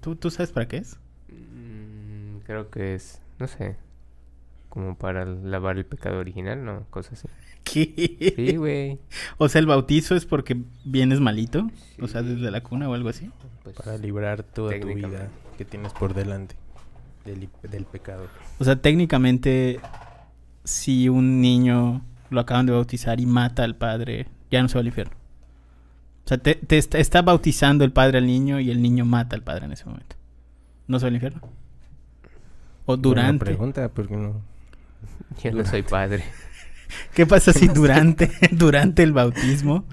¿Tú, ¿Tú sabes para qué es? Mm, creo que es, no sé, como para lavar el pecado original, ¿no? Cosas así. ¿Qué? Sí, güey. O sea, el bautizo es porque vienes malito. O sea, desde la cuna o algo así. Pues, Para librar toda tu vida que tienes por delante del, del pecado. O sea, técnicamente, si un niño lo acaban de bautizar y mata al padre, ya no se va al infierno. O sea, te, te está, está bautizando el padre al niño y el niño mata al padre en ese momento. ¿No se va al infierno? O Buena durante. pregunta, porque no. Yo no soy padre. ¿Qué pasa si durante, durante el bautismo,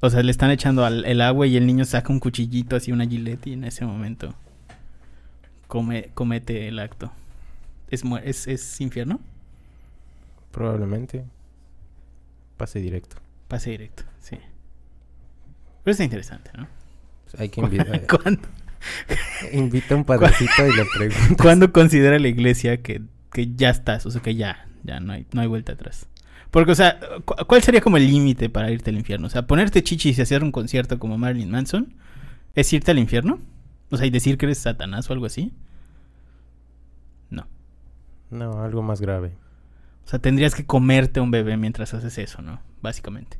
o sea, le están echando al- el agua y el niño saca un cuchillito así, una gilet y en ese momento come, comete el acto? ¿Es, mu- es, ¿Es infierno? Probablemente. Pase directo. Pase directo, sí. Pero está interesante, ¿no? Pues hay que invitar. ¿Cuándo, invita a un padrecito y le pregunta. cuándo considera la iglesia que, que ya estás? O sea, que ya, ya no hay, no hay vuelta atrás. Porque, o sea, cu- ¿cuál sería como el límite para irte al infierno? O sea, ponerte chichis y hacer un concierto como Marilyn Manson, ¿es irte al infierno? O sea, y decir que eres Satanás o algo así. No. No, algo más grave. O sea, tendrías que comerte a un bebé mientras haces eso, ¿no? Básicamente.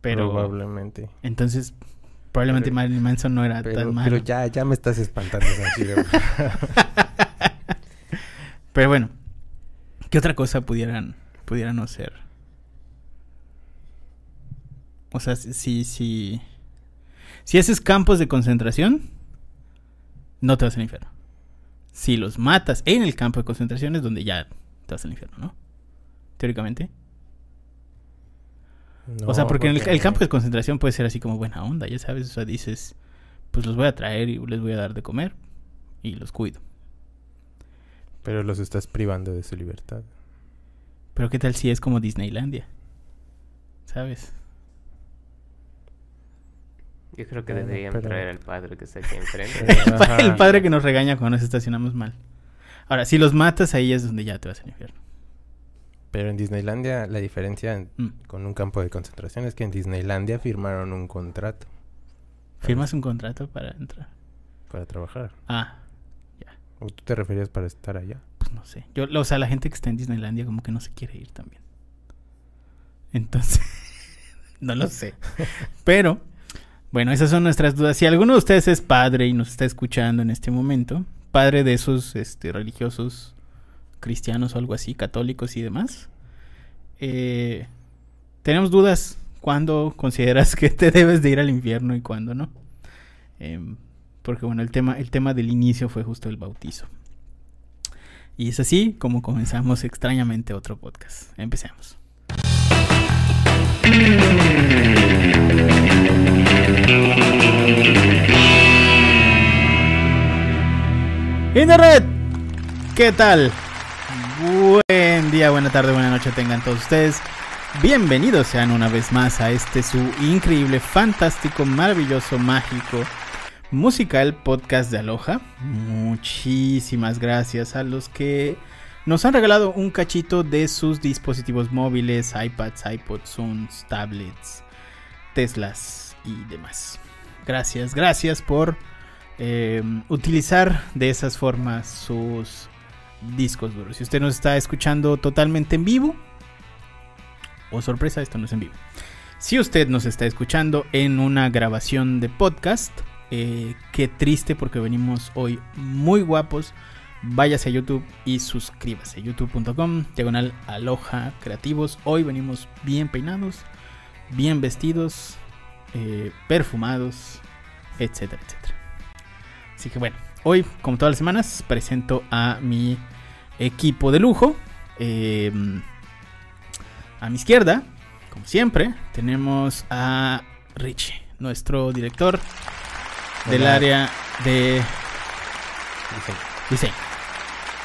Pero, Probablemente. entonces, probablemente Pero- Marilyn Manson no era Pero, tan pero malo. ya, ya me estás espantando. Pero bueno, ¿qué otra cosa pudieran, pudieran no ser? O sea, si, si, si, si haces campos de concentración, no te vas al infierno. Si los matas en el campo de concentración es donde ya te vas al infierno, ¿no? Teóricamente. O sea, No, porque, en el, el campo de concentración puede ser así como buena onda, ya sabes. O sea, dices, pues los voy a traer y les voy a dar de comer y los cuido. Pero los estás privando de su libertad. Pero qué tal si es como Disneylandia, ¿sabes? Yo creo que deberían pero- traer al padre que está aquí enfrente. El padre que nos regaña cuando nos estacionamos mal. Ahora, si los matas, ahí es donde ya te vas al infierno. Pero en Disneylandia la diferencia en- Mm. con un campo de concentración es que en Disneylandia firmaron un contrato ¿Firmas un contrato para entrar? para trabajar. Ah, ¿O tú te referías para estar allá? pues no sé. Yo, o sea, la gente que está en Disneylandia como que no se quiere ir también. Entonces, no lo sé. Pero, bueno, esas son nuestras dudas. Si alguno de ustedes es padre y nos está escuchando en este momento, padre de esos este, religiosos cristianos o algo así, católicos y demás, eh, tenemos dudas cuándo consideras que te debes de ir al infierno y cuándo no. Em, porque bueno, el tema, el tema del inicio fue justo el bautizo. Y es así como comenzamos extrañamente otro podcast. Empecemos. Internet, ¿qué tal? Buen día, buena tarde, buena noche tengan todos ustedes. Bienvenidos sean una vez más a este su increíble, fantástico, maravilloso, mágico, musical podcast de Aloha. Muchísimas gracias a los que nos han regalado un cachito de sus dispositivos móviles, iPads, iPods, Zooms, tablets, Teslas y demás. Gracias, gracias por eh, utilizar de esas formas sus discos duros. Si usted nos está escuchando totalmente en vivo, o sorpresa, esto no es en vivo. Si usted nos está escuchando en una grabación de podcast, eh, qué triste porque venimos hoy muy guapos. Váyase a YouTube y suscríbase. YouTube.com, diagonal aloha creativos. Hoy venimos bien peinados, bien vestidos, eh, perfumados, etcétera, etcétera. Así que bueno, hoy, como todas las semanas, presento a mi equipo de lujo. Eh, a mi izquierda, como siempre, tenemos a Richie, nuestro director del área de diseño.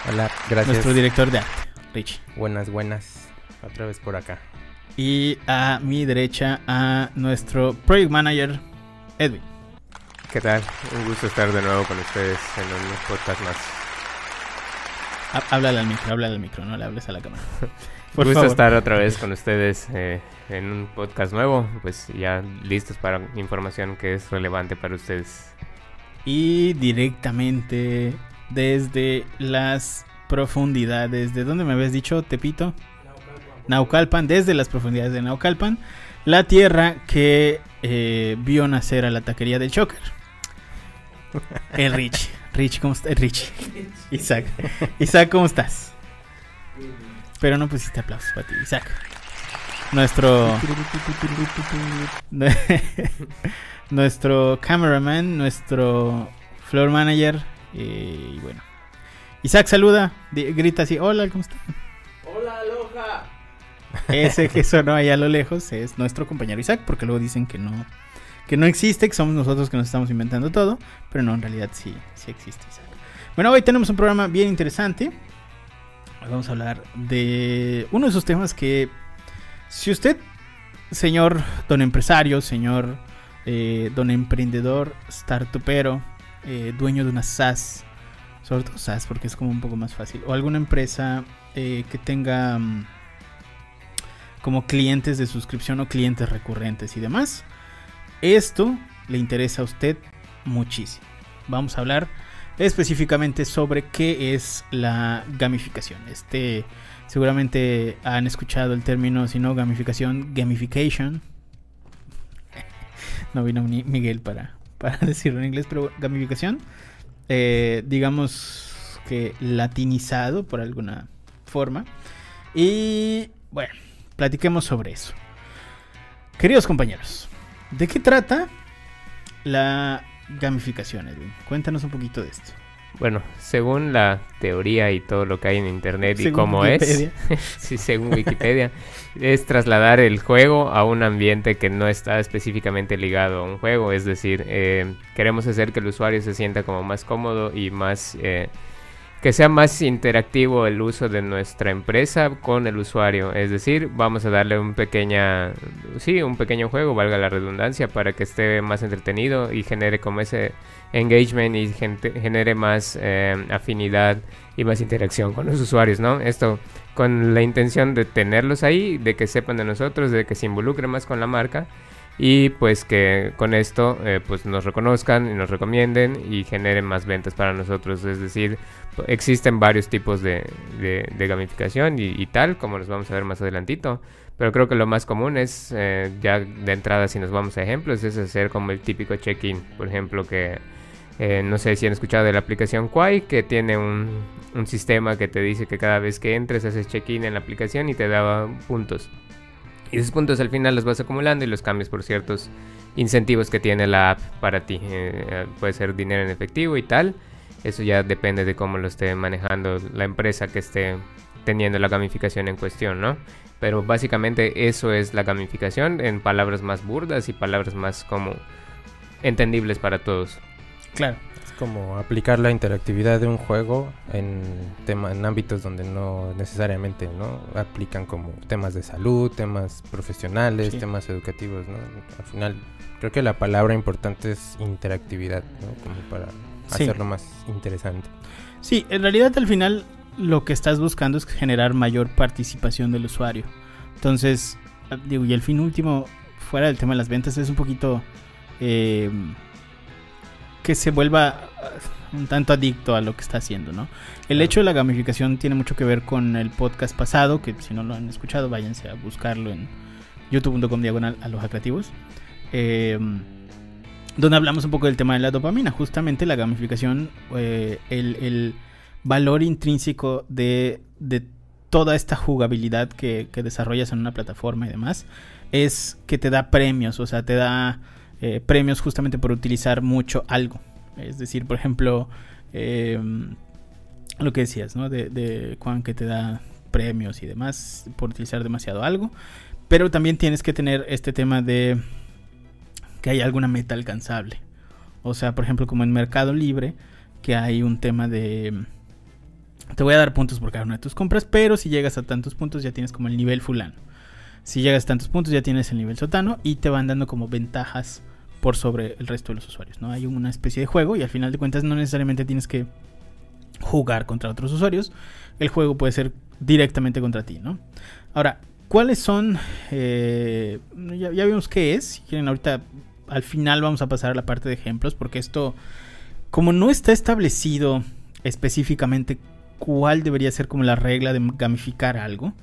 Hola, gracias. Nuestro director de arte, Richie. Buenas, buenas. Otra vez por acá. Y a mi derecha a nuestro project manager, Edwin. ¿Qué tal? Un gusto estar de nuevo con ustedes en un podcast más. Háblale al micro, háblale al micro, no le hables a la cámara. Por gusto favor. estar otra vez con ustedes eh, en un podcast nuevo, pues ya listos para información que es relevante para ustedes. y directamente desde las profundidades. ¿De dónde me habías dicho, Tepito? Naucalpan, desde las profundidades de Naucalpan, la tierra que eh, vio nacer a la taquería del Choker. El Rich. Rich, ¿cómo estás? Rich. Isaac. Isaac, ¿cómo estás? Pero no pusiste aplausos para ti, Isaac. Nuestro. nuestro cameraman, nuestro floor manager. eh, Y bueno. Isaac saluda, grita así: Hola, ¿cómo estás? Hola, Aloha. Ese que sonó ahí a lo lejos es nuestro compañero Isaac, porque luego dicen que no, que no existe, que somos nosotros que nos estamos inventando todo, pero no, en realidad sí, sí existe Isaac. Bueno, hoy tenemos un programa bien interesante. Hoy Vamos a hablar de uno de esos temas que, si usted, señor don empresario, señor eh, don emprendedor, startupero, eh, dueño de una SaaS, sobre todo SaaS porque es como un poco más fácil, o alguna empresa eh, que tenga... mm, como clientes de suscripción o clientes recurrentes y demás. Esto le interesa a usted muchísimo. Vamos a hablar específicamente sobre qué es la gamificación. Este seguramente han escuchado el término, si no gamificación, gamification. No vino Miguel para, para decirlo en inglés, pero gamificación, eh, digamos que latinizado por alguna forma. Y bueno, platiquemos sobre eso. Queridos compañeros, ¿de qué trata la gamificación, Edwin? Cuéntanos un poquito de esto. Bueno, según la teoría y todo lo que hay en internet y cómo Wikipedia. es, sí, según Wikipedia, es trasladar el juego a un ambiente que no está específicamente ligado a un juego. Es decir, eh, queremos hacer que el usuario se sienta como más cómodo y más eh, que sea más interactivo el uso de nuestra empresa con el usuario. Es decir, vamos a darle un pequeña, sí, un pequeño juego, valga la redundancia, para que esté más entretenido y genere como ese engagement y genere más eh, afinidad y más interacción con los usuarios, ¿no? Esto con la intención de tenerlos ahí, de que sepan de nosotros, de que se involucren más con la marca y pues que con esto eh, pues nos reconozcan y nos recomienden y generen más ventas para nosotros. Es decir, existen varios tipos de, gamificación y, y tal, como los vamos a ver más adelantito. Pero creo que lo más común es, eh, ya de entrada si nos vamos a ejemplos, es hacer como el típico check-in. Por ejemplo, que eh, no sé si han escuchado de la aplicación Quai, que tiene un, un sistema que te dice que cada vez que entres haces check-in en la aplicación y te da puntos. Y esos puntos al final los vas acumulando y los cambias por ciertos incentivos que tiene la app para ti. Eh, puede ser dinero en efectivo y tal. Eso ya depende de cómo lo esté manejando la empresa que esté teniendo la gamificación en cuestión, ¿no? Pero básicamente eso es la gamificación en palabras más burdas y palabras más como entendibles para todos. Claro. Es como aplicar la interactividad de un juego en, tema, en ámbitos donde no necesariamente no aplican como temas de salud, temas profesionales, Sí. temas educativos. ¿no? Al final, creo que la palabra importante es interactividad, ¿no? como para Sí. hacerlo más interesante. Sí, en realidad al final lo que estás buscando es generar mayor participación del usuario. Entonces, digo, y el fin último, fuera del tema de las ventas, es un poquito eh, que se vuelva ah, un tanto adicto a lo que está haciendo, ¿no? El hecho de la gamificación tiene mucho que ver con el podcast pasado, que si no lo han escuchado, váyanse a buscarlo en youtube.com diagonal aloja creativos. Eh, donde hablamos un poco del tema de la dopamina, justamente la gamificación, eh, el, el valor intrínseco de, de toda esta jugabilidad que, que desarrollas en una plataforma y demás, es que te da premios, o sea, te da eh, premios justamente por utilizar mucho algo. Es decir, por ejemplo, eh, lo que decías, ¿no? De, de Juan que te da premios y demás por utilizar demasiado algo. Pero también tienes que tener este tema de que hay alguna meta alcanzable. O sea, por ejemplo, como en Mercado Libre, que hay un tema de... Te voy a dar puntos por cada una de tus compras, pero si llegas a tantos puntos ya tienes como el nivel fulano. Si llegas a tantos puntos ya tienes el nivel sotano y te van dando como ventajas por sobre el resto de los usuarios, ¿no? Hay una especie de juego y al final de cuentas no necesariamente tienes que jugar contra otros usuarios. El juego puede ser directamente contra ti, ¿no? Ahora, ¿cuáles son? eh, ya, ya vimos qué es. Si quieren, ahorita al final vamos a pasar a la parte de ejemplos, porque esto como no está establecido específicamente cuál debería ser como la regla de gamificar algo,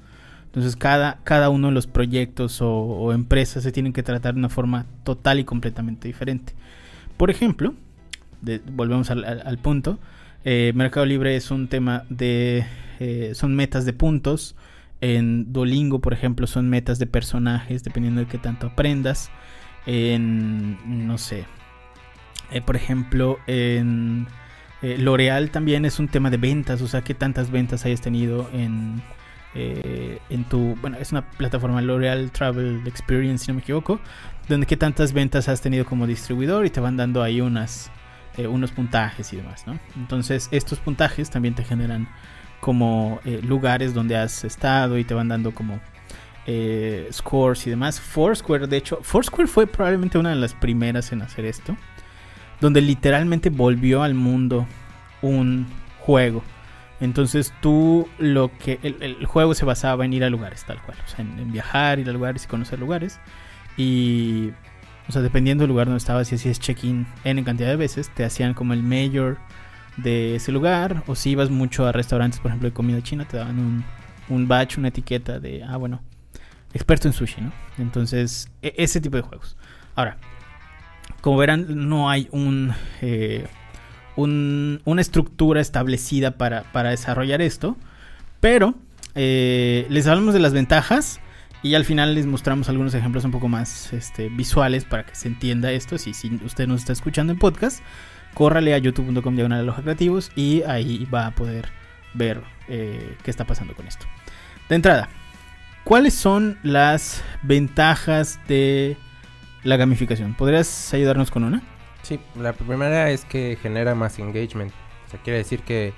entonces cada, cada uno de los proyectos o, empresas se tienen que tratar de una forma total y completamente diferente. Por ejemplo, volvemos al, punto, eh, Mercado Libre es un tema de... Eh, son metas de puntos. En Duolingo, por ejemplo, son metas de personajes, dependiendo de qué tanto aprendas. En, no sé, eh, por ejemplo, en L'Oreal también es un tema de ventas, o sea, qué tantas ventas hayas tenido en, eh, en tu, bueno, es una plataforma L'Oreal Travel Experience, si no me equivoco, donde qué tantas ventas has tenido como distribuidor y te van dando ahí unas, eh, unos puntajes y demás, ¿no? Entonces estos puntajes también te generan como eh, lugares donde has estado y te van dando como scores y demás. Foursquare, de hecho, Foursquare fue probablemente una de las primeras en hacer esto, donde literalmente volvió al mundo un juego entonces tú lo que el, juego se basaba en ir a lugares tal cual, o sea, en, viajar, ir a lugares y conocer lugares. Y, o sea, dependiendo del lugar donde estabas, si hacías check-in en cantidad de veces, te hacían como el mayor de ese lugar. O si ibas mucho a restaurantes, por ejemplo, de comida china, te daban un, un badge, una etiqueta de, ah, bueno, experto en sushi, ¿no? Entonces, e, ese tipo de juegos. Ahora, como verán, no hay un... Eh, una estructura establecida para, desarrollar esto. Pero eh, les hablamos de las ventajas y al final les mostramos algunos ejemplos un poco más este, visuales para que se entienda esto. Si, si usted nos está escuchando en podcast, córrale a youtube.com diagonal a creativos y ahí va a poder ver eh, qué está pasando con esto. De entrada, ¿cuáles son las ventajas de la gamificación? ¿Podrías ayudarnos con una? Sí, la primera es que genera más engagement. O sea, quiere decir que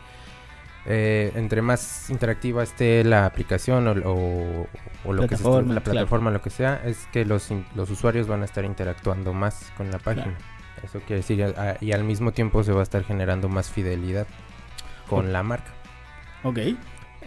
eh, entre más interactiva esté la aplicación o, lo que sea, la plataforma, lo que sea, es que los, los usuarios van a estar interactuando más con la página. Eso quiere decir, y al mismo tiempo se va a estar generando más fidelidad con la marca. Ok.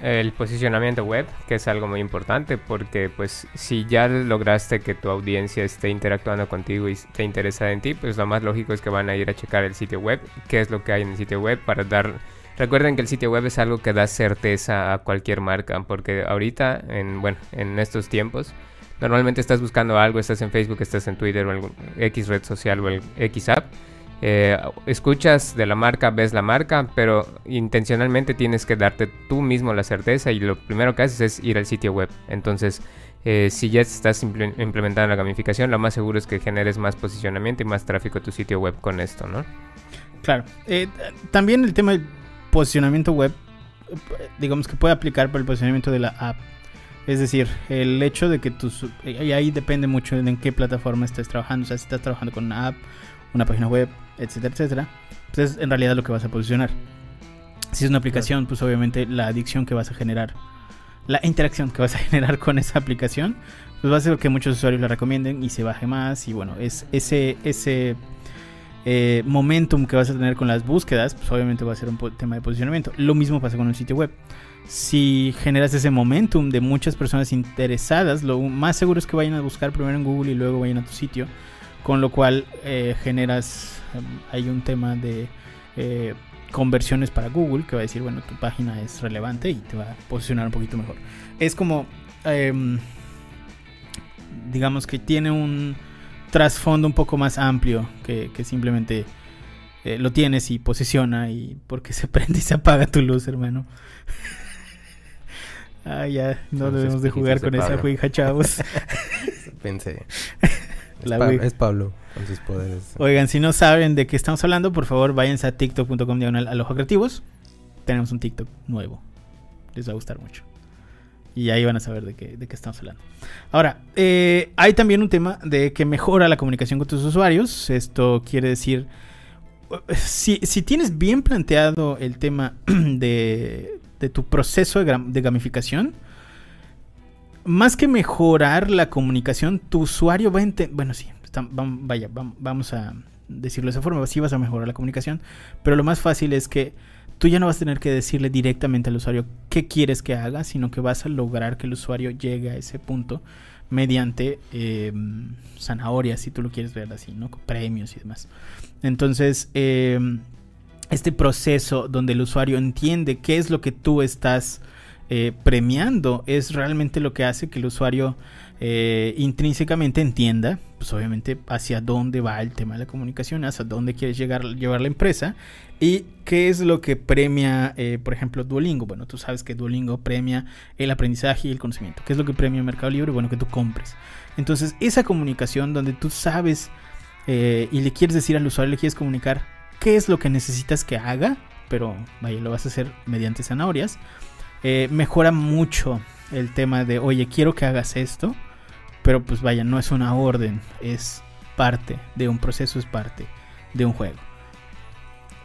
El posicionamiento web, que es algo muy importante porque pues si ya lograste que tu audiencia esté interactuando contigo y esté interesada en ti, pues lo más lógico es que van a ir a checar el sitio web, qué es lo que hay en el sitio web para dar... Recuerden que el sitio web es algo que da certeza a cualquier marca, porque ahorita, en, bueno, en estos tiempos, normalmente estás buscando algo, estás en Facebook, estás en Twitter o en X red social o el X app eh, escuchas de la marca, ves la marca, pero intencionalmente tienes que darte tú mismo la certeza y lo primero que haces es ir al sitio web. Entonces, eh, si ya estás implementando la gamificación, lo más seguro es que generes más posicionamiento y más tráfico a tu sitio web con esto, ¿no? Claro. Eh, también el tema del posicionamiento web, digamos que puede aplicar para el posicionamiento de la app. Es decir, el hecho de que tus... Y ahí depende mucho en qué plataforma estés trabajando. O sea, si estás trabajando con una app, una página web, etcétera, etcétera, pues es en realidad lo que vas a posicionar. Si es una aplicación, pues obviamente la adicción que vas a generar, la interacción que vas a generar con esa aplicación, pues va a ser que muchos usuarios la recomienden y se baje más. Y bueno, es ese, ese eh, momentum que vas a tener con las búsquedas, pues obviamente va a ser un tema de posicionamiento. Lo mismo pasa con un sitio web. Si generas ese momentum de muchas personas interesadas, lo más seguro es que vayan a buscar primero en Google y luego vayan a tu sitio. Con lo cual eh, generas hay un tema de eh, conversiones para Google que va a decir, bueno, tu página es relevante y te va a posicionar un poquito mejor. Es como, em, digamos que tiene un trasfondo un poco más amplio que, simplemente eh, lo tienes y posiciona y porque se prende y se apaga tu luz, hermano. ah, ya, no debemos de jugar con esa juija, chavos. Pensé. Es Pablo con sus poderes. Oigan, si no saben de qué estamos hablando, por favor váyanse a tiktok.com diagonal a creativos. Tenemos un TikTok nuevo. Les va a gustar mucho. Y ahí van a saber de qué, de qué estamos hablando. Ahora, eh, hay también un tema de que mejora la comunicación con tus usuarios. Esto quiere decir, si, si tienes bien planteado el tema de, de tu proceso de, de gamificación, más que mejorar la comunicación, tu usuario va a entender. Bueno, sí, vaya, vamos a decirlo de esa forma. Sí vas a mejorar la comunicación, pero lo más fácil es que tú ya no vas a tener que decirle directamente al usuario qué quieres que haga, sino que vas a lograr que el usuario llegue a ese punto mediante eh, zanahorias, si tú lo quieres ver así, ¿no? Premios y demás. Entonces, em, este proceso donde el usuario entiende qué es lo que tú estás eh, premiando es realmente lo que hace que el usuario eh, intrínsecamente entienda, pues obviamente hacia dónde va el tema de la comunicación, hacia dónde quieres llegar, llevar la empresa y qué es lo que premia, eh, por ejemplo, Duolingo. Bueno, tú sabes que Duolingo premia el aprendizaje y el conocimiento. ¿Qué es lo que premia Mercado Libre? Bueno, que tú compres. Entonces, esa comunicación donde tú sabes y le quieres decir al usuario, le quieres comunicar qué es lo que necesitas que haga, pero vaya, lo vas a hacer mediante zanahorias eh, mejora mucho el tema de, oye, quiero que hagas esto, pero pues vaya, no es una orden, es parte de un proceso, es parte de un juego.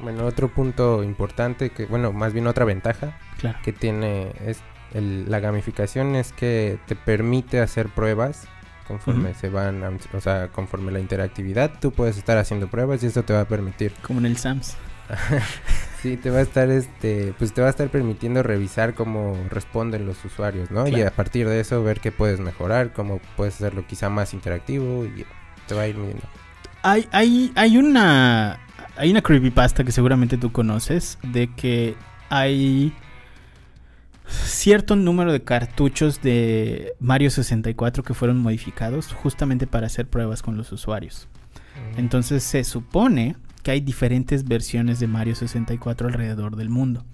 Bueno, otro punto importante, que bueno, más bien otra ventaja que tiene es la gamificación es que te permite hacer pruebas conforme se van, o sea, conforme la interactividad, tú puedes estar haciendo pruebas y eso te va a permitir. Como en el SAMS. Sí, te va a estar, este, pues te va a estar permitiendo revisar cómo responden los usuarios, ¿no? Y a partir de eso ver qué puedes mejorar, cómo puedes hacerlo quizá más interactivo y te va a ir midiendo. Hay, hay, hay una, hay una creepypasta que seguramente tú conoces de que hay cierto número de cartuchos de Mario 64 que fueron modificados justamente para hacer pruebas con los usuarios. Mm. Entonces se supone que hay diferentes versiones de Mario 64 alrededor del mundo.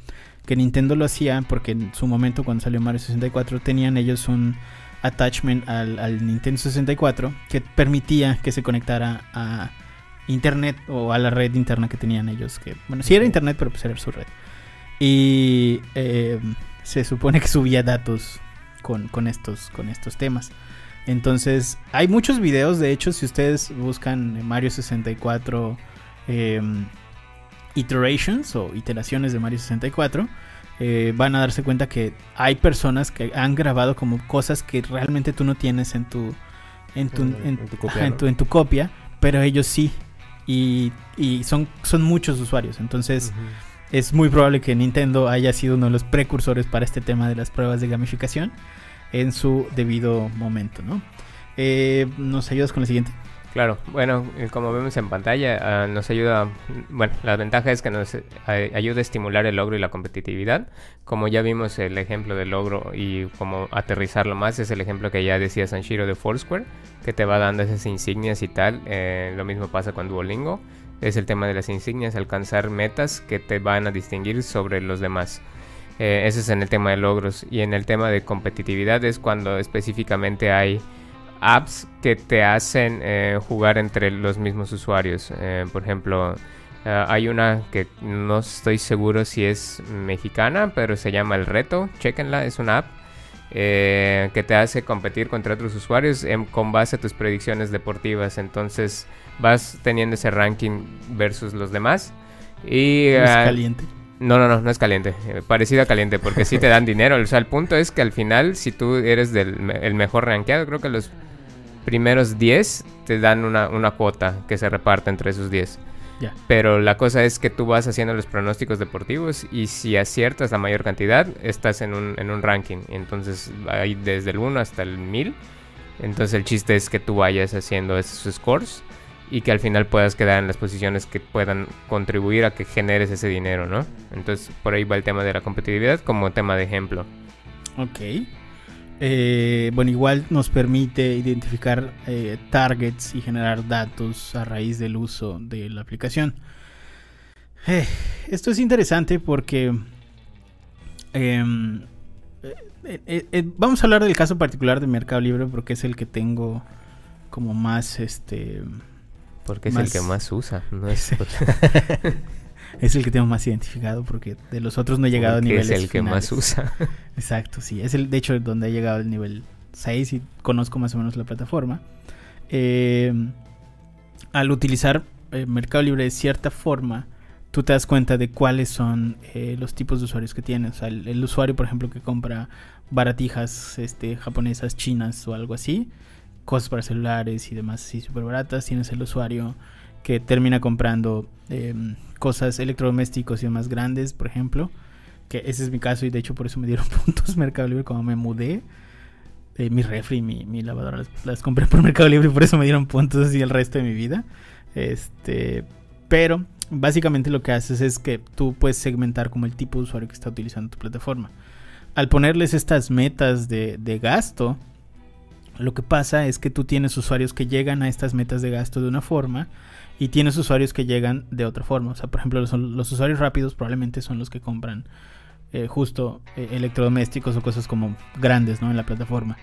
Que Nintendo lo hacía porque en su momento cuando salió Mario 64 tenían ellos un attachment al, Nintendo 64 que permitía que se conectara a internet o a la red interna que tenían ellos. Que, bueno, sí era internet, pero pues era su red. Y eh, se supone que subía datos con, con, estos, con estos temas. Entonces, hay muchos videos, de hecho, si ustedes buscan Mario 64 Em, iterations o iteraciones de Mario 64, eh, van a darse cuenta que hay personas que han grabado como cosas que realmente tú no tienes en tu en tu, en, tu, copia, pero ellos sí. Y, son, son muchos usuarios. Entonces es muy probable que Nintendo haya sido uno de los precursores para este tema de las pruebas de gamificación en su debido momento. ¿no? Eh, ¿Nos ayudas con la siguiente? Claro, bueno, eh, como vemos en pantalla, ah, nos ayuda, bueno, la ventaja es que nos eh, ayuda a estimular el logro y la competitividad. Como ya vimos el ejemplo del logro y cómo aterrizarlo más, es el ejemplo que ya decía Sanshiro de Foursquare, que te va dando esas insignias y tal. Eh, lo mismo pasa con Duolingo, es el tema de las insignias, alcanzar metas que te van a distinguir sobre los demás. ese es en el tema de logros. Y en el tema de competitividad es cuando específicamente hay apps que te hacen eh, jugar entre los mismos usuarios. Eh, por ejemplo, eh, hay una que no estoy seguro si es mexicana, pero se llama El Reto. Chequenla, es una app que te hace competir contra otros usuarios con base a tus predicciones deportivas. Entonces vas teniendo ese ranking versus los demás. Y, ¿Es caliente? No, no, no, no es caliente. parecido a caliente, porque sí te dan dinero. O sea, el punto es que al final, si tú eres del, el mejor rankeado, creo que los primeros 10 te dan una, una cuota que se reparte entre esos 10. Pero la cosa es que tú vas haciendo los pronósticos deportivos y si aciertas la mayor cantidad, estás en un, en un ranking. Entonces hay desde el 1 hasta el 1000. Entonces el chiste es que tú vayas haciendo esos scores y que al final puedas quedar en las posiciones que puedan contribuir a que generes ese dinero, ¿no? Entonces por ahí va el tema de la competitividad como tema de ejemplo. Ok. Eh, bueno, igual nos permite identificar eh, targets y generar datos a raíz del uso de la aplicación. Eh, esto es interesante porque em, vamos a hablar del caso particular de Mercado Libre porque es el que tengo como más este porque es el que más usa, no es es el que tengo más identificado porque de los otros no he llegado a niveles. Es el que más usa. Exacto, sí. Es el, de hecho, donde he llegado al nivel 6 y conozco más o menos la plataforma. Eh, al utilizar eh, Mercado Libre de cierta forma, tú te das cuenta de cuáles son eh, los tipos de usuarios que tienes. O sea, el, usuario, por ejemplo, que compra baratijas este, japonesas, chinas o algo así, cosas para celulares y demás así súper baratas. Tienes el usuario que termina comprando em, cosas electrodomésticos y más grandes, por ejemplo. Que ese es mi caso y de hecho por eso me dieron puntos Mercado Libre cuando me mudé. Eh, mi refri y mi, lavadora las, compré por Mercado Libre y por eso me dieron puntos así el resto de mi vida. Este, pero básicamente lo que haces es que tú puedes segmentar como el tipo de usuario que está utilizando tu plataforma. Al ponerles estas metas de, gasto, lo que pasa es que tú tienes usuarios que llegan a estas metas de gasto de una forma y tienes usuarios que llegan de otra forma. O sea, por ejemplo, los, usuarios rápidos probablemente son los que compran eh, justo eh, electrodomésticos o cosas como grandes ¿no? en la plataforma.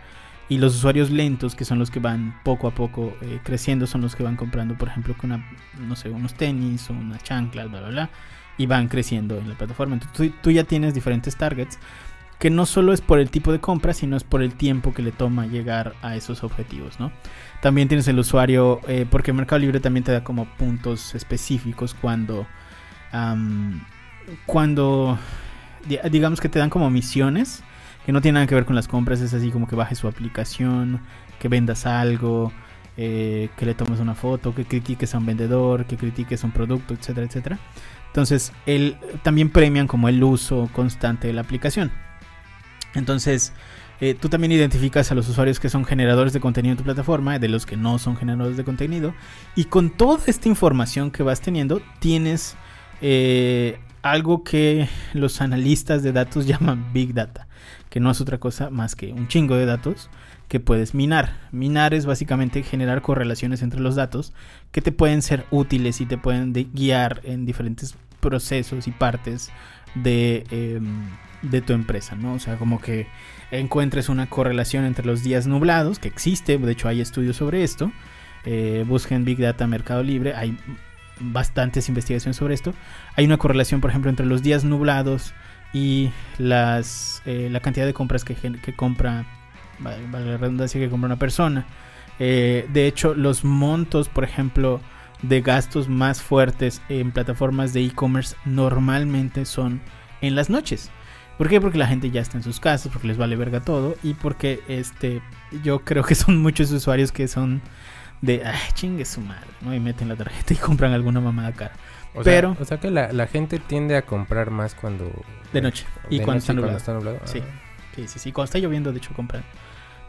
Y los usuarios lentos, que son los que van poco a poco eh, creciendo, son los que van comprando, por ejemplo, con una, no sé, unos tenis o unas chanclas, bla, bla, bla, y van creciendo en la plataforma. Entonces tú, ya tienes diferentes targets, que no solo es por el tipo de compra, sino es por el tiempo que le toma llegar a esos objetivos, ¿no? También tienes el usuario, eh, porque Mercado Libre también te da como puntos específicos cuando, cuando, digamos que te dan como misiones que no tiene nada que ver con las compras, es así como que bajes su aplicación, que vendas algo, eh, que le tomes una foto, que critiques a un vendedor, que critiques a un producto, etcétera, etcétera. Entonces, él, también premian como el uso constante de la aplicación. Entonces, eh, tú también identificas a los usuarios que son generadores de contenido en tu plataforma, de los que no son generadores de contenido. Y con toda esta información que vas teniendo, tienes eh, algo que los analistas de datos llaman Big Data que no es otra cosa más que un chingo de datos que puedes minar. Minar es básicamente generar correlaciones entre los datos que te pueden ser útiles y te pueden guiar en diferentes procesos y partes de, em, de tu empresa, ¿no? O sea, como que encuentres una correlación entre los días nublados, que existe, de hecho hay estudios sobre esto. Eh, busquen Big Data Mercado Libre, hay bastantes investigaciones sobre esto. Hay una correlación, por ejemplo, entre los días nublados y las, eh, la cantidad de compras que, que compra, la redundancia, que compra una persona. Eh, de hecho, los montos, por ejemplo, de gastos más fuertes en plataformas de e-commerce normalmente son en las noches. ¿Por qué? Porque la gente ya está en sus casas, porque les vale verga todo y porque este yo creo que son muchos usuarios que son de, ay, chingue su madre, ¿no? Y meten la tarjeta y compran alguna mamada cara. O Pero, sea, o sea que la, la, gente tiende a comprar más cuando... De noche. Y cuando, está nublado. Ah. Sí. sí, sí, sí. Cuando está lloviendo, de hecho, compran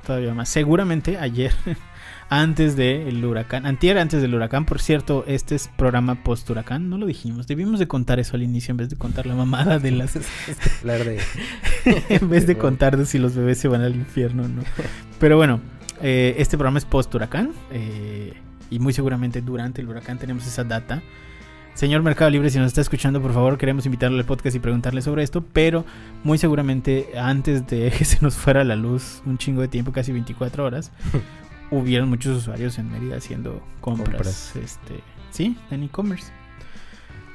todavía más. Seguramente ayer, antes del huracán, antier antes del huracán, por cierto, este es programa post-huracán, no lo dijimos. Debimos de contar eso al inicio en vez de contar la mamada de las... de... en vez de contar de si los bebés se van al infierno no. Pero bueno, eh, este programa es post-huracán. Eh, y muy seguramente durante el huracán tenemos esa data Señor Mercado Libre, si nos está escuchando, por favor, queremos invitarle al podcast y preguntarle sobre esto, pero muy seguramente antes de que se nos fuera la luz un chingo de tiempo, casi 24 horas, hubieron muchos usuarios en Mérida haciendo compras, este, sí, en e-commerce.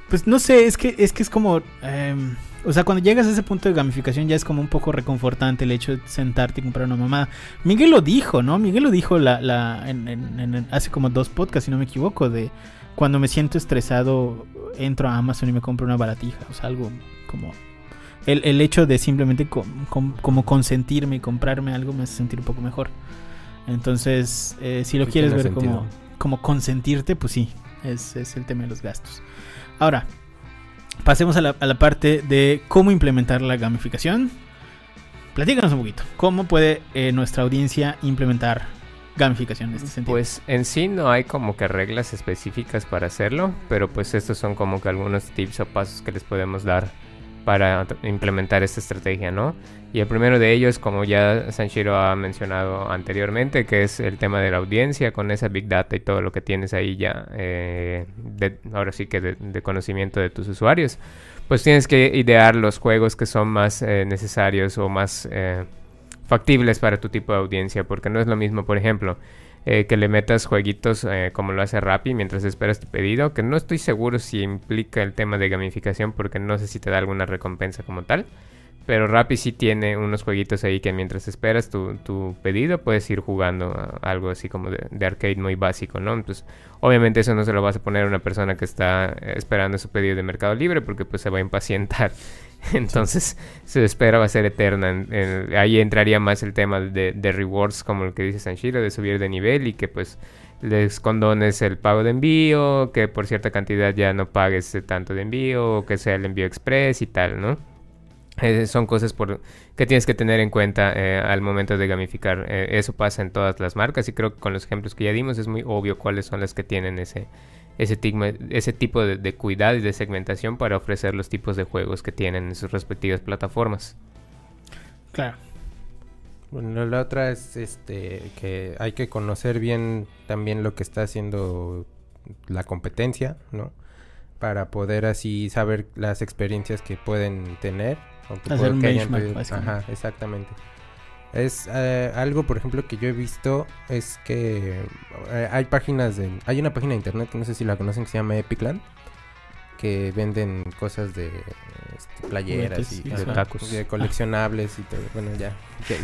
Pues no sé, es que es que es como em, o sea, cuando llegas a ese punto de gamificación ya es como un poco reconfortante el hecho de sentarte y comprar una mamada. Miguel lo dijo, ¿no? Miguel lo dijo la, la, hace como dos podcasts, si no me equivoco, de cuando me siento estresado, entro a Amazon y me compro una baratija. O sea, algo como... El, hecho de simplemente como consentirme y comprarme algo me hace sentir un poco mejor. Entonces, eh, si lo quieres ver como, como consentirte, pues sí, es, es, el tema de los gastos. Ahora, pasemos a la, a la parte de cómo implementar la gamificación. Platícanos un poquito. ¿Cómo puede eh, nuestra audiencia implementar gamificación en este sentido? Pues en sí no hay como que reglas específicas para hacerlo, pero pues estos son como que algunos tips o pasos que les podemos dar para implementar esta estrategia, ¿no? Y el primero de ellos, como ya Sanshiro ha mencionado anteriormente, que es el tema de la audiencia, con esa big data y todo lo que tienes ahí ya, eh, ahora sí que de, conocimiento de tus usuarios, pues tienes que idear los juegos que son más eh, necesarios o más eh, factibles para tu tipo de audiencia, porque no es lo mismo, por ejemplo, eh, que le metas jueguitos eh, como lo hace Rappi mientras esperas tu pedido, que no estoy seguro si implica el tema de gamificación porque no sé si te da alguna recompensa como tal. Pero Rappi sí tiene unos jueguitos ahí que mientras esperas tu, pedido puedes ir jugando algo así como de, arcade muy básico, ¿no? Entonces, obviamente eso no se lo vas a poner a una persona que está esperando su pedido de Mercado Libre porque pues se va a impacientar. Entonces, su espera va a ser eterna. ahí entraría más el tema de, rewards, como el que dice Sanshiro, de subir de nivel y que pues les condones el pago de envío, que por cierta cantidad ya no pagues tanto de envío, que sea el envío express y tal, ¿no? Eh, son cosas por, que tienes que tener en cuenta eh, al momento de gamificar. Eh, eso pasa en todas las marcas y creo que con los ejemplos que ya dimos es muy obvio cuáles son las que tienen ese, ese, ese tipo de, de cuidado y de segmentación para ofrecer los tipos de juegos que tienen en sus respectivas plataformas. Claro. Bueno, la otra es este que hay que conocer bien también lo que está haciendo la competencia, ¿no? Para poder así saber las experiencias que pueden tener. Hacer un benchmark, Ajá, exactamente. Es eh, algo, por ejemplo, que yo he visto es que eh, hay páginas de... Hay una página de internet que no sé si la conocen que se llama Epicland que venden cosas de este, playeras y, de, coleccionables y todo. Bueno, ya,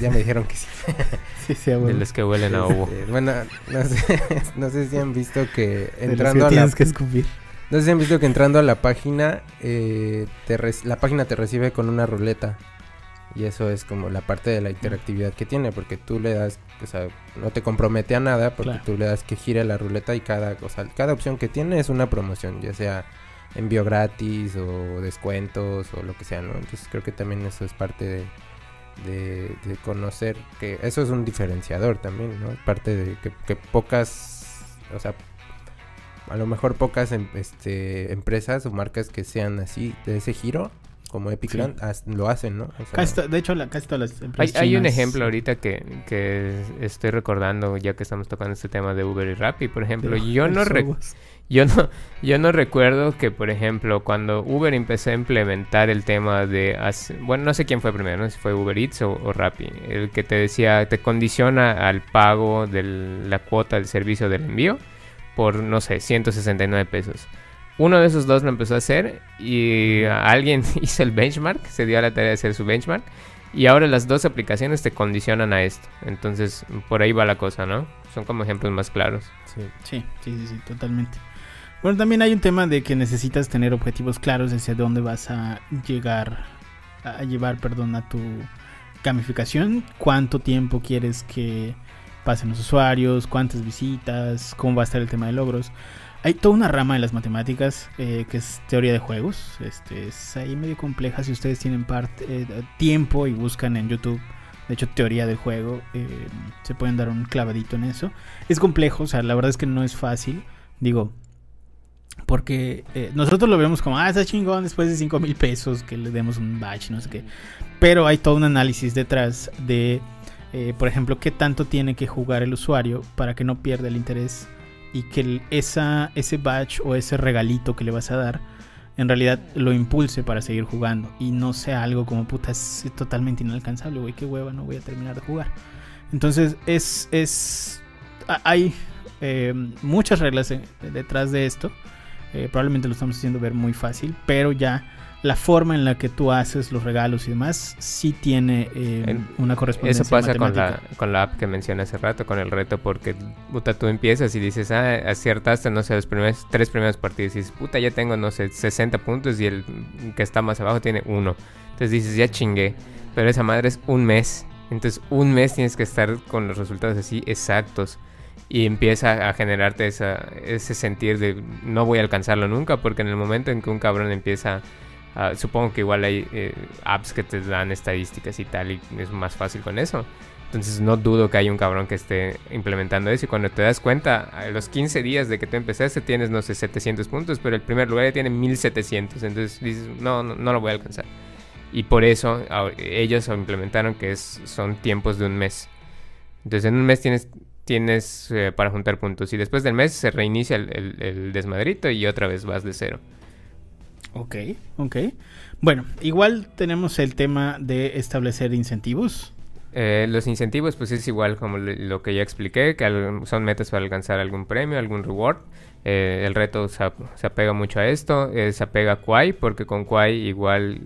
ya, me dijeron que sí. sí, sí De los que huelen a ovo. Este, bueno, no sé, no sé si han visto que entrando a la... que escupir. No sé si han visto que entrando a la página, eh, la página te recibe con una ruleta. Y eso es como la parte de la interactividad que tiene, porque tú le das, o sea, no te compromete a nada, porque tú le das que gire la ruleta y cada, o sea, cada opción que tiene es una promoción, ya sea envío gratis o descuentos o lo que sea, ¿no? Entonces creo que también eso es parte de, de, conocer que eso es un diferenciador también, ¿no? Parte de que, pocas, o sea, a lo mejor pocas em, este, empresas o marcas que sean así de ese giro como Epic lo hacen, ¿no? de hecho, la, casi todas las empresas. Hay, hay un ejemplo ahorita que, que, estoy recordando, ya que estamos tocando este tema de Uber y Rappi, por ejemplo. yo no, yo no, yo no recuerdo que, por ejemplo, cuando Uber empezó a implementar el tema de... Bueno, no sé quién fue primero, no sé si fue Uber Eats o, o Rappi, el que te decía, te condiciona al pago de la cuota del servicio del envío por, no sé, 169 pesos. Uno de esos dos lo empezó a hacer y alguien hizo el benchmark, se dio a la tarea de hacer su benchmark. Y ahora las dos aplicaciones te condicionan a esto. Entonces, por ahí va la cosa, ¿no? Son como ejemplos más claros. Sí, sí, sí, sí, totalmente. Bueno, también hay un tema de que necesitas tener objetivos claros hacia dónde vas a llegar, a llevar, perdón, a tu gamificación. Cuánto tiempo quieres que pasen los usuarios, cuántas visitas, cómo va a estar el tema de logros. Hay toda una rama de las matemáticas eh, que es teoría de juegos. Este, es ahí medio compleja si ustedes tienen parte, eh, tiempo y buscan en YouTube. De hecho, teoría del juego. Eh, se pueden dar un clavadito en eso. Es complejo, o sea, la verdad es que no es fácil. Digo, porque nosotros lo vemos como, ah, está chingón después de 5 mil pesos que le demos un batch, no sé qué. Pero hay todo un análisis detrás de, por ejemplo, qué tanto tiene que jugar el usuario para que no pierda el interés y que esa, ese batch o ese regalito que le vas a dar en realidad lo impulse para seguir jugando y no sea algo como puta es totalmente inalcanzable, güey, qué hueva, no voy a terminar de jugar. Entonces es, es, hay eh, muchas reglas detrás de esto eh, probablemente lo estamos haciendo ver muy fácil, pero ya la forma en la que tú haces los regalos y demás sí tiene eh, una correspondencia. Eso pasa con la, con la app que mencioné hace rato, con el reto, porque puta, tú empiezas y dices, ah, aciertaste, no sé, los primeros, tres primeros partidos y dices, puta, ya tengo, no sé, 60 puntos y el que está más abajo tiene uno. Entonces dices, ya chingué, pero esa madre es un mes. Entonces un mes tienes que estar con los resultados así exactos y empieza a generarte esa, ese sentir de no voy a alcanzarlo nunca, porque en el momento en que un cabrón empieza, supongo que igual hay eh, apps que te dan estadísticas y tal, y es más fácil con eso. Entonces no dudo que haya un cabrón que esté implementando eso y cuando te das cuenta, a los 15 días de que tú empezaste tienes, no sé, 700 puntos, pero el primer lugar ya tiene 1700, entonces dices, no, no, lo voy a alcanzar. Y por eso ellos implementaron que son tiempos de un mes. Entonces en un mes tienes tienes eh, para juntar puntos. Y después del mes se reinicia el, desmadrito y otra vez vas de cero. Ok, ok. Bueno, igual tenemos el tema de establecer incentivos. Eh, los incentivos, pues es igual como lo que ya expliqué, que son metas para alcanzar algún premio, algún reward. Eh, el reto se, apega mucho a esto, se apega a Quai, porque con Quai igual,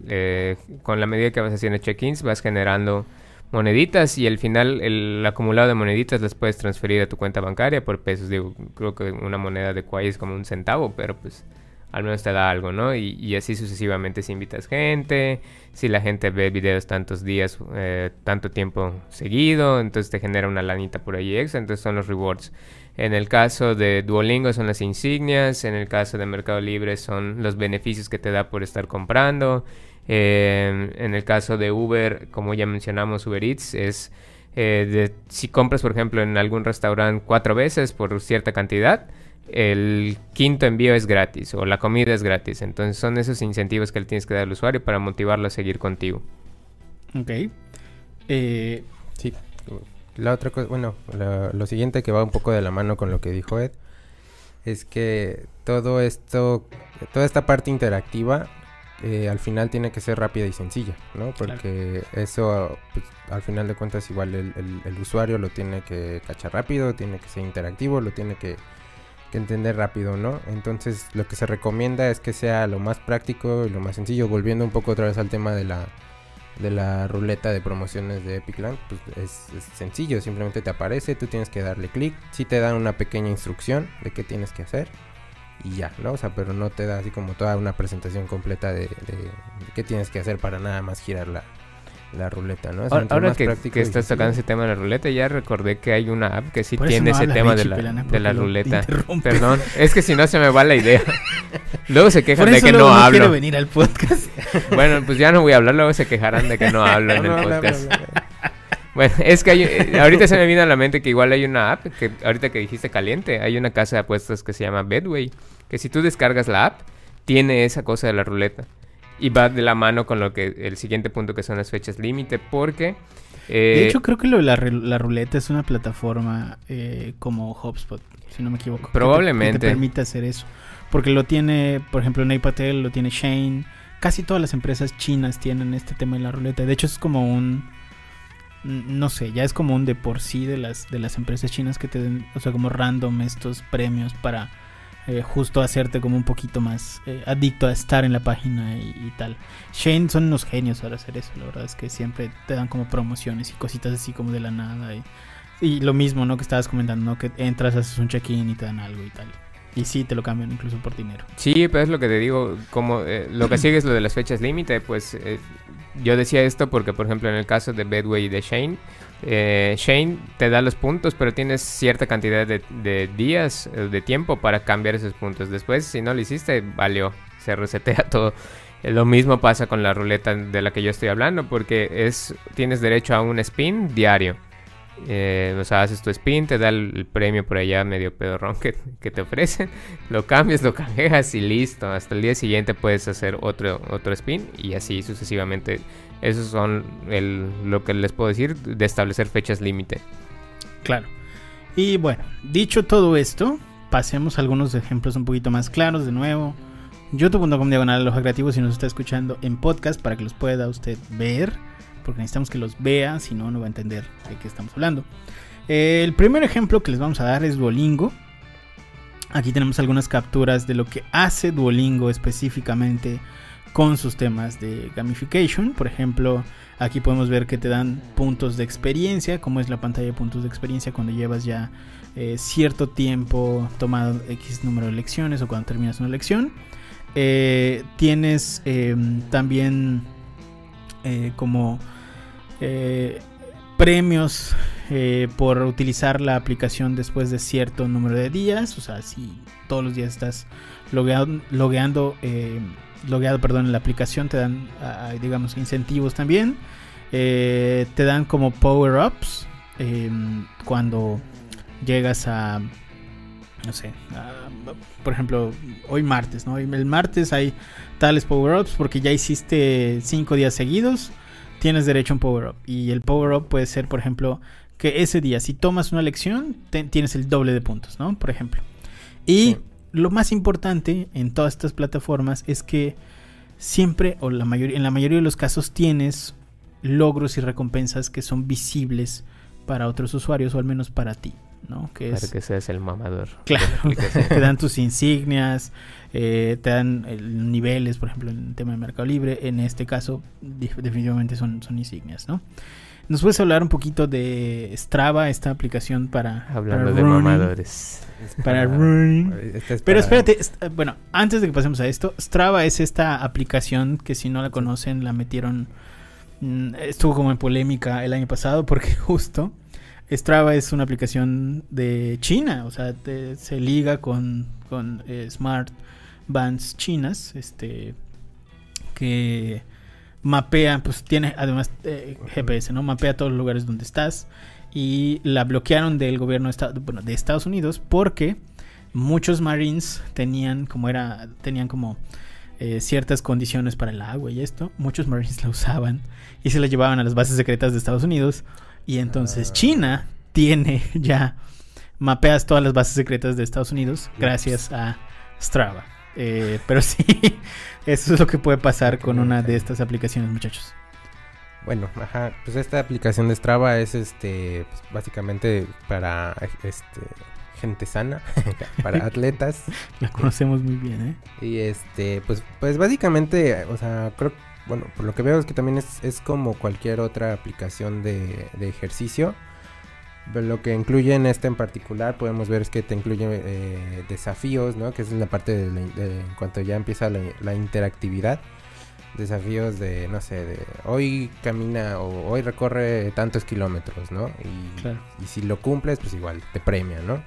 con la medida que vas haciendo check-ins, vas generando moneditas y al final el acumulado de moneditas las puedes transferir a tu cuenta bancaria por pesos. Digo, creo que una moneda de Quai es como un centavo, pero pues al menos te da algo, ¿no? Y, así sucesivamente si invitas gente, si la gente ve videos tantos días, eh, tanto tiempo seguido, entonces te genera una lanita por ahí extra, entonces son los rewards. En el caso de Duolingo son las insignias, en el caso de Mercado Libre son los beneficios que te da por estar comprando. Eh, en el caso de Uber, como ya mencionamos, Uber Eats es eh, de, si compras, por ejemplo, en algún restaurante cuatro veces por cierta cantidad, el quinto envío es gratis o la comida es gratis. Entonces son esos incentivos que le tienes que dar al usuario para motivarlo a seguir contigo. Ok. Eh, sí. La otra cosa, bueno, lo siguiente que va un poco de la mano con lo que dijo Ed, es que todo esto, toda esta parte interactiva, eh, al final tiene que ser rápida y sencilla, ¿no? Porque eso, pues, al final de cuentas, igual el, usuario lo tiene que cachar rápido, tiene que ser interactivo, lo tiene que, que, entender rápido, ¿no? Entonces, lo que se recomienda es que sea lo más práctico y lo más sencillo, volviendo un poco otra vez al tema de la de la ruleta de promociones de Epicland, pues es, sencillo, simplemente te aparece, tú tienes que darle clic, si te dan una pequeña instrucción de qué tienes que hacer y ya, ¿no? O sea, pero no te da así como toda una presentación completa de, qué tienes que hacer para nada más girar la, ruleta, ¿no? ahora, que, estás tocando ese tema de la ruleta, ya recordé que hay una app que sí tiene ese tema de la, de la ruleta. Perdón, es que si no se me va la idea. Luego se quejan de que no, hablo. quiero venir al podcast. bueno, pues ya no voy a hablar, luego se quejarán de que no hablo en el podcast. Bueno, es que hay, eh, ahorita se me vino a la mente que igual hay una app, que ahorita que dijiste caliente, hay una casa de apuestas que se llama Bedway, que si tú descargas la app, tiene esa cosa de la ruleta. Y va de la mano con lo que el siguiente punto que son las fechas límite, porque... de hecho, creo que lo de la, la ruleta es una plataforma eh, como HubSpot, si no me equivoco. Probablemente. Que te, permite hacer eso. Porque lo tiene, por ejemplo, Ney Patel, lo tiene Shane. Casi todas las empresas chinas tienen este tema de la ruleta. De hecho, es como un. No sé, ya es como un de por sí de las, de las empresas chinas que te den, o sea, como random estos premios para eh, justo hacerte como un poquito más eh, adicto a estar en la página y, tal. Shane son unos genios para hacer eso, la verdad es que siempre te dan como promociones y cositas así como de la nada. Y, lo mismo, ¿no? Que estabas comentando. Que entras, haces un check-in y te dan algo y tal. Y sí, te lo cambian incluso por dinero. Sí, pero es lo que te digo, como eh, lo que sigue es lo de las fechas límite, pues eh, yo decía esto porque, por ejemplo, en el caso de Bedway y de Shane, eh, Shane te da los puntos, pero tienes cierta cantidad de, días, de tiempo para cambiar esos puntos. Después, si no lo hiciste, valió, se resetea todo. Lo mismo pasa con la ruleta de la que yo estoy hablando, porque es tienes derecho a un spin diario. Eh, o sea, haces tu spin, te da el, premio por allá medio pedorrón que, que, te ofrecen, lo cambias, lo canjeas y listo. Hasta el día siguiente puedes hacer otro, otro spin y así sucesivamente. Esos son el, lo que les puedo decir de establecer fechas límite. Claro. Y bueno, dicho todo esto, pasemos a algunos ejemplos un poquito más claros de nuevo. youtube.com diagonal los creativos si nos está escuchando en podcast para que los pueda usted ver porque necesitamos que los vea, si no, no va a entender de qué estamos hablando. el primer ejemplo que les vamos a dar es Duolingo. Aquí tenemos algunas capturas de lo que hace Duolingo específicamente con sus temas de gamification. Por ejemplo, aquí podemos ver que te dan puntos de experiencia, como es la pantalla de puntos de experiencia cuando llevas ya eh, cierto tiempo tomado X número de lecciones o cuando terminas una lección. Eh, tienes también eh, como eh, premios eh, por utilizar la aplicación después de cierto número de días. O sea, si todos los días estás logueando, logueando logueado perdón, en la aplicación, te dan, digamos, incentivos también. te dan como power-ups em, cuando llegas a no sé, por ejemplo, hoy martes, ¿no? El martes hay tales power-ups porque ya hiciste cinco días seguidos, tienes derecho a un power-up. Y el power-up puede ser, por ejemplo, que ese día, si tomas una lección, tienes el doble de puntos, ¿no? Por ejemplo. Y lo más importante en todas estas plataformas es que siempre, o la mayoría, en la mayoría de los casos, tienes logros y recompensas que son visibles para otros usuarios, o al menos para ti. ¿No? Que Para que seas el mamador. Claro, te dan tus insignias, eh, te dan niveles, por ejemplo, en el tema de Mercado Libre. En este caso, definitivamente son, son insignias, ¿no? ¿Nos puedes hablar un poquito de Strava, esta aplicación para... Hablando de mamadores. Para running. Pero espérate, bueno, antes de que pasemos a esto, Strava es esta aplicación que si no la conocen, la metieron... Mm, estuvo como en polémica el año pasado porque justo Strava es una aplicación de China, o sea, se liga con, con eh, smart bands chinas, este, que mapea, pues tiene además eh, GPS, ¿no? Mapea todos los lugares donde estás y la bloquearon del gobierno de, de Estados Unidos porque muchos Marines tenían como era, tenían como eh, ciertas condiciones para el agua y esto, muchos Marines la usaban y se la llevaban a las bases secretas de Estados Unidos. Y entonces. China tiene ya mapeas todas las bases secretas de Estados Unidos gracias a Strava. Eh, pero sí, eso es lo que puede pasar con una de estas aplicaciones, muchachos. Bueno, ajá, pues esta aplicación de Strava es este pues, básicamente para este gente sana, para atletas. La conocemos muy bien, ¿eh? Y este, pues, pues básicamente, o sea, creo, bueno, por lo que veo es que también es, es como cualquier otra aplicación de, de ejercicio. Pero lo que incluye en esta en particular, podemos ver es que te incluye eh, desafíos, ¿no? Que es la parte de, en cuanto ya empieza la, interactividad. Desafíos de, no sé, de hoy camina o hoy recorre tantos kilómetros, ¿no? Y, y si lo cumples, pues igual, te premia, ¿no?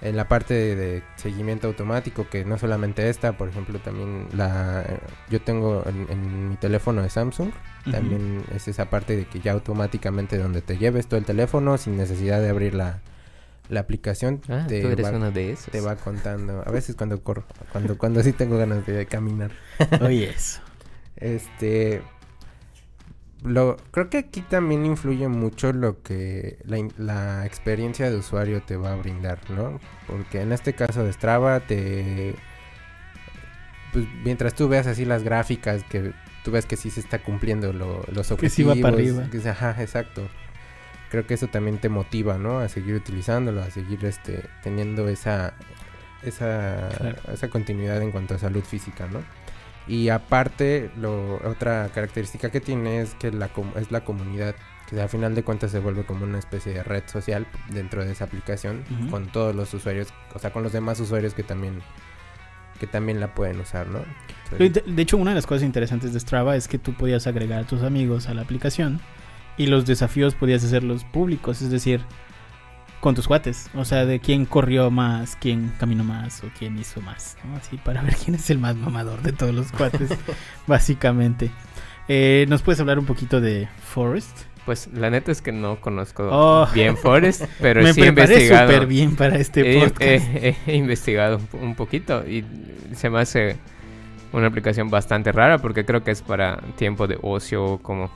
En la parte de, seguimiento automático, que no solamente esta, por ejemplo, también la yo tengo en, mi teléfono de Samsung, también es esa parte de que ya automáticamente donde te lleves todo el teléfono sin necesidad de abrir la, la aplicación ah, te, tú eres va, uno de esos. te va contando. A veces cuando corro, cuando cuando sí tengo ganas de caminar. Oye, eso. Este, lo, creo que aquí también influye mucho lo que la, experiencia de usuario te va a brindar, ¿no? Porque en este caso de Strava te... Pues mientras tú veas así las gráficas, que tú ves que sí se está cumpliendo los objetivos. Que sí va para arriba. ajá, exacto. Creo que eso también te motiva, ¿no? A seguir utilizándolo, a seguir este teniendo esa esa, esa continuidad en cuanto a salud física, ¿no? Y aparte, lo, otra característica que tiene es que la, es la comunidad, que al final de cuentas se vuelve como una especie de red social dentro de esa aplicación, con todos los usuarios, o sea, con los demás usuarios que también, que también la pueden usar, ¿no? de, hecho, una de las cosas interesantes de Strava es que tú podías agregar a tus amigos a la aplicación y los desafíos podías hacerlos públicos, es decir, con tus cuates. O sea, de quién corrió más, quién caminó más o quién hizo más. ¿no? Así para ver quién es el más mamador de todos los cuates, básicamente. Eh, ¿Nos puedes hablar un poquito de Forest? Pues la neta es que no conozco oh. bien Forest, pero sí he investigado. súper bien para este podcast. He, investigado un, poquito y se me hace una aplicación bastante rara porque creo que es para tiempo de ocio como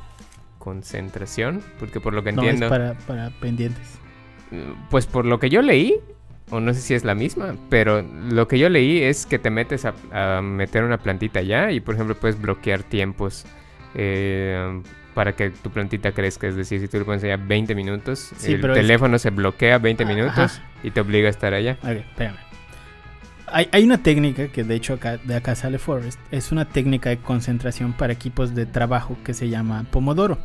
concentración, porque por lo que entiendo... No, es para, para pendientes pues por lo que yo leí, o no sé si es la misma, pero lo que yo leí es que te metes a, meter una plantita ya y por ejemplo puedes bloquear tiempos eh, para que tu plantita crezca. Es decir, si tú le pones allá 20 minutos, el teléfono se bloquea 20 minutos y te obliga a estar allá. Ok, espérame. Hay, hay, una técnica que de hecho acá, de acá sale Forest. Es una técnica de concentración para equipos de trabajo que se llama Pomodoro.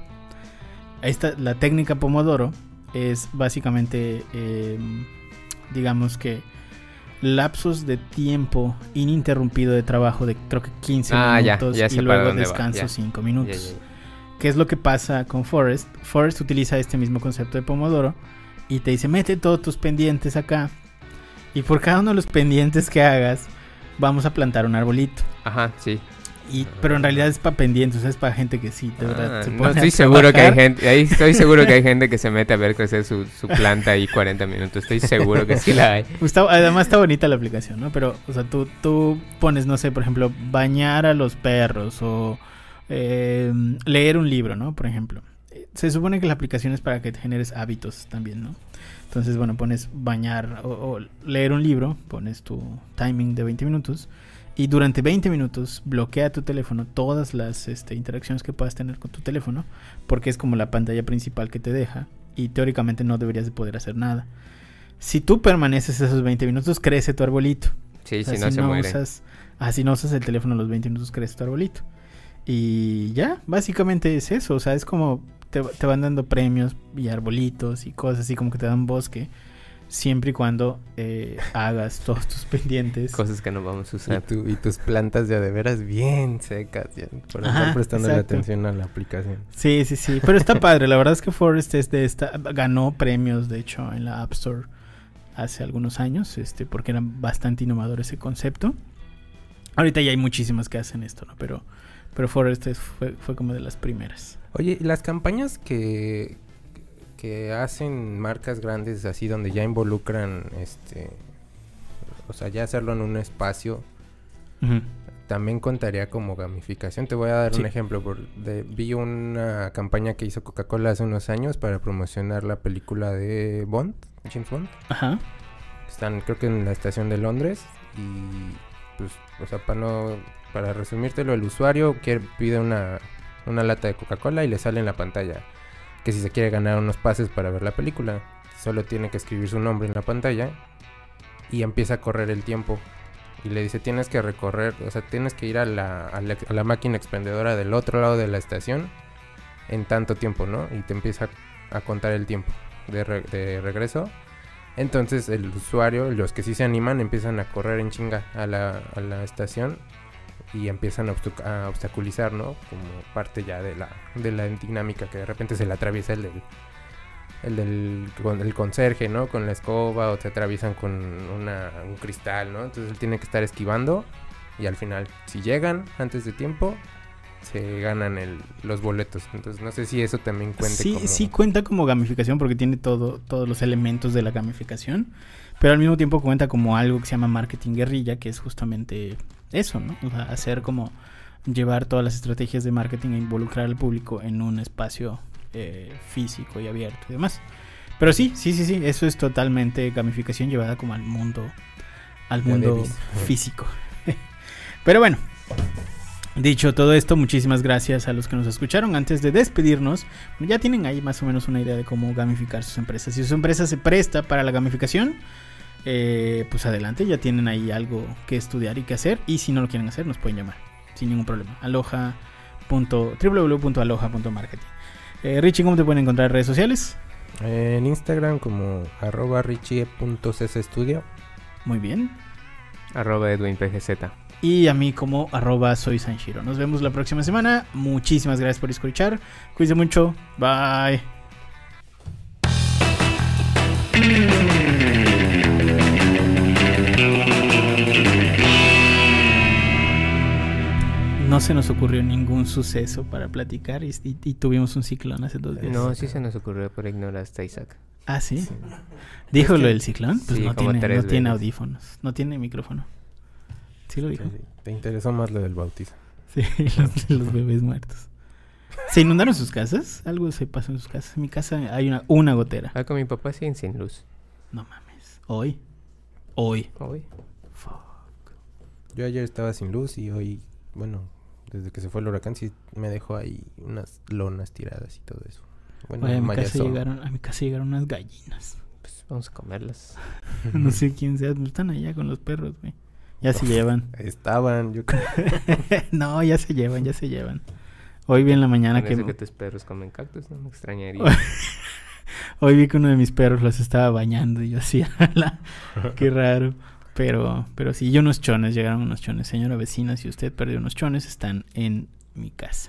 Esta, la técnica Pomodoro es básicamente, em, digamos que, lapsos de tiempo ininterrumpido de trabajo de creo que 15 ah, minutos y luego descanso 5 minutos. ¿Qué es lo que pasa con Forest? Forest utiliza este mismo concepto de Pomodoro y te dice, mete todos tus pendientes acá y por cada uno de los pendientes que hagas, vamos a plantar un arbolito. Ajá, sí pero en realidad es para pendientes, es para gente que sí, de verdad. Ah, no, estoy seguro que hay gente, ahí estoy seguro que hay gente que se mete a ver crecer su, su planta ahí 40 minutos. Estoy seguro que sí la hay. además está bonita la aplicación, ¿no? Pero, o sea, tú, tú pones, no sé, por ejemplo, bañar a los perros o eh, leer un libro, ¿no? Por ejemplo. Se supone que la aplicación es para que te generes hábitos también, ¿no? Entonces, bueno, pones bañar o, o leer un libro, pones tu timing de 20 minutos y durante 20 minutos bloquea tu teléfono todas las este, interacciones que puedas tener con tu teléfono, porque es como la pantalla principal que te deja y teóricamente no deberías de poder hacer nada. Si tú permaneces esos 20 minutos, crece tu arbolito. Sí, si no, se muere. Usas, así no usas el teléfono los 20 minutos, crece tu arbolito. Y ya, básicamente es eso. O sea, es como te, te van dando premios y arbolitos y cosas así como que te dan bosque siempre y cuando eh, hagas todos tus pendientes. Cosas que no vamos a usar. Y, tus plantas ya de veras bien secas, ya, por estar prestando atención a la aplicación. Sí, sí, sí. Pero está padre. La verdad es que Forest es de esta, ganó premios, de hecho, en la App Store hace algunos años, este, porque era bastante innovador ese concepto. Ahorita ya hay muchísimas que hacen esto, ¿no? Pero, pero Forest fue, fue como de las primeras. Oye, las campañas que, que hacen marcas grandes así donde ya involucran este o sea, ya hacerlo en un espacio, también contaría como gamificación. Te voy a dar un ejemplo. Por, de, vi una campaña que hizo Coca-Cola hace unos años para promocionar la película de Bond, James Bond. Ajá. Están, creo que en la estación de Londres. Y, pues, o sea, para no. Para resumírtelo, el usuario quiere, pide una, una lata de Coca-Cola y le sale en la pantalla que si se quiere ganar unos pases para ver la película, solo tiene que escribir su nombre en la pantalla y empieza a correr el tiempo y le dice tienes que recorrer, o sea, tienes que ir a la, a la, máquina expendedora del otro lado de la estación en tanto tiempo, ¿no? Y te empieza a contar el tiempo de, de regreso. Entonces el usuario, los que sí se animan, empiezan a correr en chinga a la, a la estación y empiezan a, obstaculizar, ¿no? Como parte ya de la, de la dinámica que de repente se le atraviesa el del, el del con el conserje, ¿no? Con la escoba o se atraviesan con una, un cristal, ¿no? Entonces él tiene que estar esquivando y al final, si llegan antes de tiempo, se ganan el, los boletos. Entonces no sé si eso también cuenta sí, como... Sí, cuenta como gamificación porque tiene todo, todos los elementos de la gamificación, pero al mismo tiempo cuenta como algo que se llama marketing guerrilla, que es justamente eso, ¿no? O sea, hacer como llevar todas las estrategias de marketing e involucrar al público en un espacio eh, físico y abierto y demás. Pero sí, sí, sí, sí, eso es totalmente gamificación llevada como al mundo, al mundo físico. Pero bueno, dicho todo esto, muchísimas gracias a los que nos escucharon. Antes de despedirnos, ya tienen ahí más o menos una idea de cómo gamificar sus empresas. Si su empresa se presta para la gamificación, eh, pues adelante, ya tienen ahí algo que estudiar y que hacer. Y si no lo quieren hacer, nos pueden llamar sin ningún problema. Aloha. www.aloha.marketing. Eh, Richie, ¿cómo te pueden encontrar en redes sociales? En Instagram como arroba. Muy bien. Arroba edwinpgz. Y a mí como arroba soy Sanshiro. Nos vemos la próxima semana. Muchísimas gracias por escuchar. Cuídense mucho. Bye. No se nos ocurrió ningún suceso para platicar y, tuvimos un ciclón hace dos días. No, sí se nos ocurrió, pero ignoraste a Isaac. Ah, ¿sí? ¿Dijo lo del ciclón? Pues no, tiene, no tiene audífonos, no tiene micrófono. Sí lo dijo. Te interesó más lo del bautizo. Sí, los, bebés muertos. ¿Se inundaron sus casas? Algo se pasó en sus casas. En mi casa hay una, una gotera. Ah, con mi papá siguen sin luz. No mames. ¿Hoy? Hoy. Hoy. Fuck. Yo ayer estaba sin luz y hoy, bueno, desde que se fue el huracán, sí me dejó ahí unas lonas tiradas y todo eso. Bueno, a, mi casa llegaron, a mi casa llegaron unas gallinas. Pues vamos a comerlas. no sé quién sea, están allá con los perros, güey. Ya se llevan. Estaban, yo No, ya se llevan, ya se llevan. Hoy vi en la mañana que... que tus perros comen cactus, no me extrañaría. Hoy vi que uno de mis perros los estaba bañando y yo así, qué raro. Pero, pero sí, y unos chones, llegaron unos chones. Señora vecina, si usted perdió unos chones, están en mi casa.